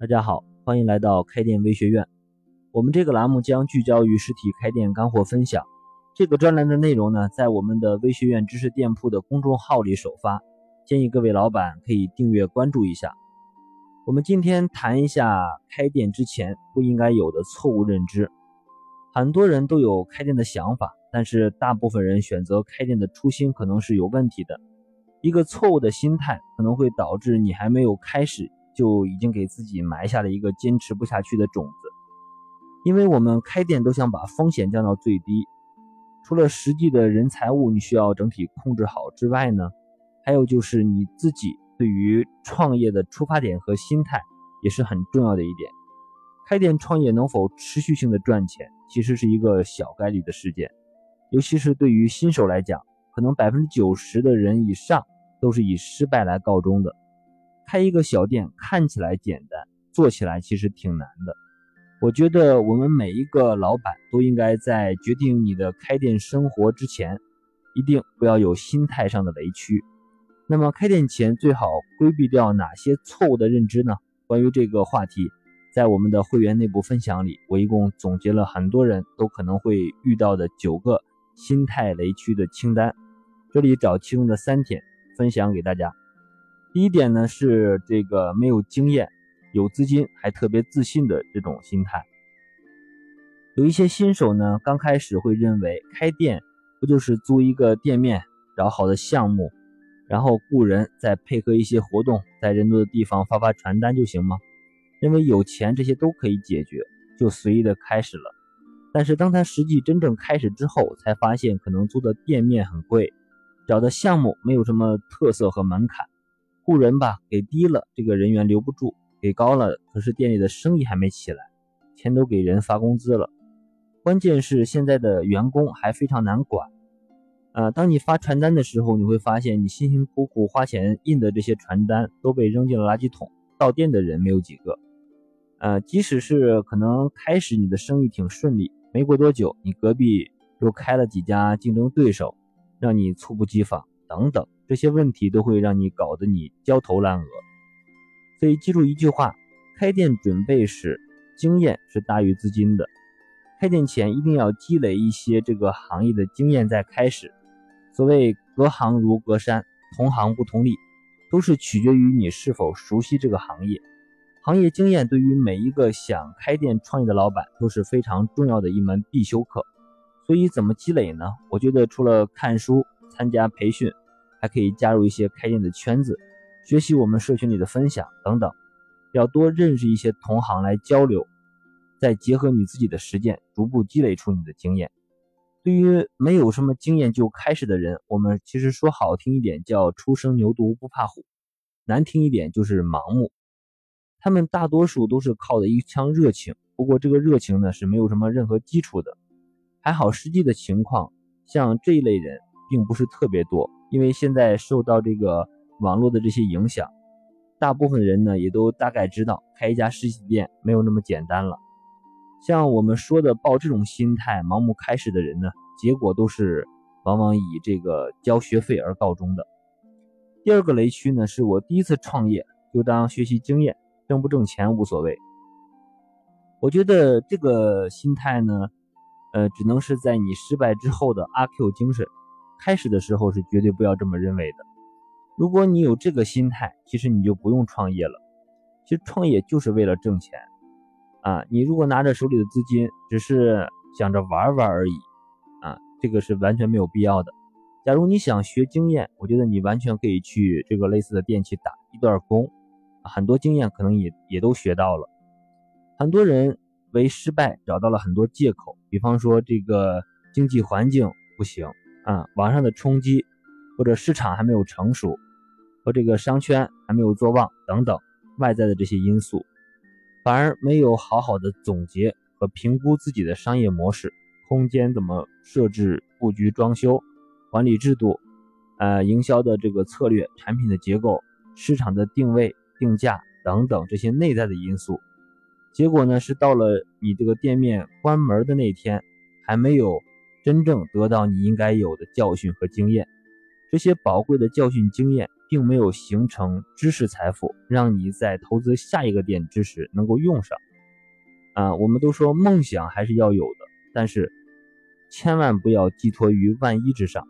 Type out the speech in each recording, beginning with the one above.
大家好，欢迎来到开店微学院。我们这个栏目将聚焦于实体开店干货分享。这个专栏的内容呢，在我们的微学院知识店铺的公众号里首发，建议各位老板可以订阅关注一下。我们今天谈一下开店之前不应该有的错误认知。很多人都有开店的想法，但是大部分人选择开店的初心可能是有问题的。一个错误的心态可能会导致你还没有开始。就已经给自己埋下了一个坚持不下去的种子，因为我们开店都想把风险降到最低，除了实际的人财物你需要整体控制好之外呢，还有就是你自己对于创业的出发点和心态也是很重要的一点。开店创业能否持续性的赚钱，其实是一个小概率的事件，尤其是对于新手来讲，可能百分之九十的人以上都是以失败来告终的。开一个小店看起来简单，做起来其实挺难的。我觉得我们每一个老板都应该在决定你的开店生活之前，一定不要有心态上的雷区。那么开店前最好规避掉哪些错误的认知呢？关于这个话题，在我们的会员内部分享里，我一共总结了很多人都可能会遇到的九个心态雷区的清单，这里找其中的三点分享给大家。第一点呢是这个没有经验、有资金还特别自信的这种心态。有一些新手呢，刚开始会认为开店不就是租一个店面、找好的项目，然后雇人，再配合一些活动，在人多的地方发发传单就行吗？认为有钱这些都可以解决，就随意的开始了。但是当他实际真正开始之后，才发现可能租的店面很贵，找的项目没有什么特色和门槛。雇人吧，给低了，这个人员留不住；给高了，可是店里的生意还没起来，钱都给人发工资了。关键是现在的员工还非常难管。呃，当你发传单的时候，你会发现你辛辛苦苦花钱印的这些传单都被扔进了垃圾桶，到店的人没有几个。呃，即使是可能开始你的生意挺顺利，没过多久，你隔壁又开了几家竞争对手，让你猝不及防，等等。这些问题都会让你搞得你焦头烂额，所以记住一句话：开店准备时，经验是大于资金的。开店前一定要积累一些这个行业的经验再开始。所谓隔行如隔山，同行不同利，都是取决于你是否熟悉这个行业。行业经验对于每一个想开店创业的老板都是非常重要的一门必修课。所以怎么积累呢？我觉得除了看书、参加培训。还可以加入一些开店的圈子，学习我们社群里的分享等等，要多认识一些同行来交流，再结合你自己的实践，逐步积累出你的经验。对于没有什么经验就开始的人，我们其实说好听一点叫初生牛犊不怕虎，难听一点就是盲目。他们大多数都是靠的一腔热情，不过这个热情呢是没有什么任何基础的。还好实际的情况，像这一类人并不是特别多。因为现在受到这个网络的这些影响，大部分人呢也都大概知道开一家实体店没有那么简单了。像我们说的抱这种心态盲目开始的人呢，结果都是往往以这个交学费而告终的。第二个雷区呢，是我第一次创业就当学习经验，挣不挣钱无所谓。我觉得这个心态呢，呃，只能是在你失败之后的阿 Q 精神。开始的时候是绝对不要这么认为的。如果你有这个心态，其实你就不用创业了。其实创业就是为了挣钱啊！你如果拿着手里的资金，只是想着玩玩而已啊，这个是完全没有必要的。假如你想学经验，我觉得你完全可以去这个类似的店去打一段工，很多经验可能也也都学到了。很多人为失败找到了很多借口，比方说这个经济环境不行。啊，网上的冲击，或者市场还没有成熟，和这个商圈还没有做旺等等外在的这些因素，反而没有好好的总结和评估自己的商业模式、空间怎么设置、布局、装修、管理制度，呃，营销的这个策略、产品的结构、市场的定位、定价等等这些内在的因素，结果呢是到了你这个店面关门的那天，还没有。真正得到你应该有的教训和经验，这些宝贵的教训经验并没有形成知识财富，让你在投资下一个店之时能够用上。啊，我们都说梦想还是要有的，但是千万不要寄托于万一之上。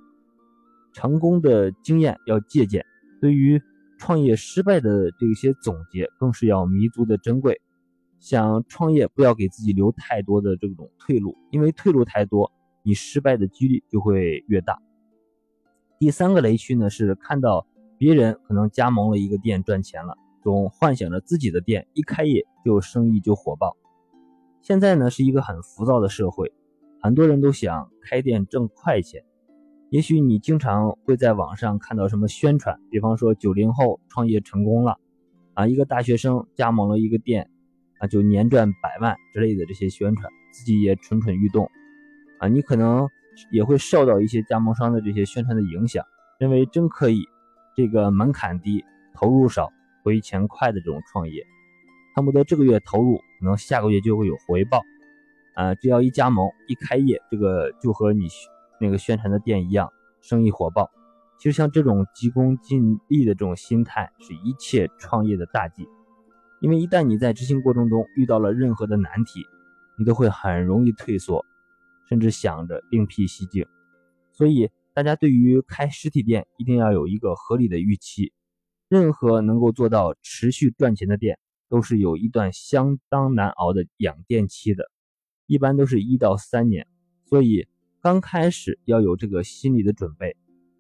成功的经验要借鉴，对于创业失败的这些总结更是要弥足的珍贵。想创业，不要给自己留太多的这种退路，因为退路太多，你失败的几率就会越大。第三个雷区呢，是看到别人可能加盟了一个店赚钱了，总幻想着自己的店一开业就生意就火爆。现在呢是一个很浮躁的社会，很多人都想开店挣快钱。也许你经常会在网上看到什么宣传，比方说九零后创业成功了，啊，一个大学生加盟了一个店，啊，就年赚百万之类的这些宣传，自己也蠢蠢欲动，啊，你可能。也会受到一些加盟商的这些宣传的影响，认为真可以，这个门槛低、投入少、回钱快的这种创业，恨不得这个月投入，可能下个月就会有回报，啊，只要一加盟、一开业，这个就和你那个宣传的店一样，生意火爆。其实像这种急功近利的这种心态，是一切创业的大忌，因为一旦你在执行过程中遇到了任何的难题，你都会很容易退缩。甚至想着另辟蹊径，所以大家对于开实体店一定要有一个合理的预期。任何能够做到持续赚钱的店，都是有一段相当难熬的养店期的，一般都是一到三年。所以刚开始要有这个心理的准备，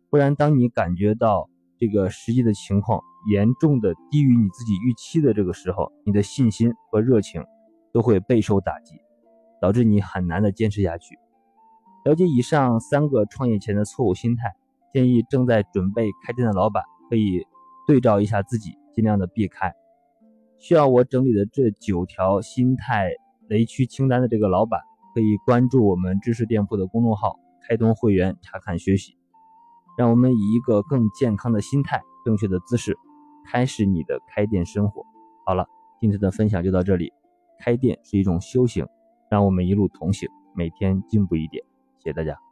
不然当你感觉到这个实际的情况严重的低于你自己预期的这个时候，你的信心和热情都会备受打击。导致你很难的坚持下去。了解以上三个创业前的错误心态，建议正在准备开店的老板可以对照一下自己，尽量的避开。需要我整理的这九条心态雷区清单的这个老板，可以关注我们知识店铺的公众号“开通会员”查看学习。让我们以一个更健康的心态、正确的姿势，开始你的开店生活。好了，今天的分享就到这里。开店是一种修行。让我们一路同行，每天进步一点。谢谢大家。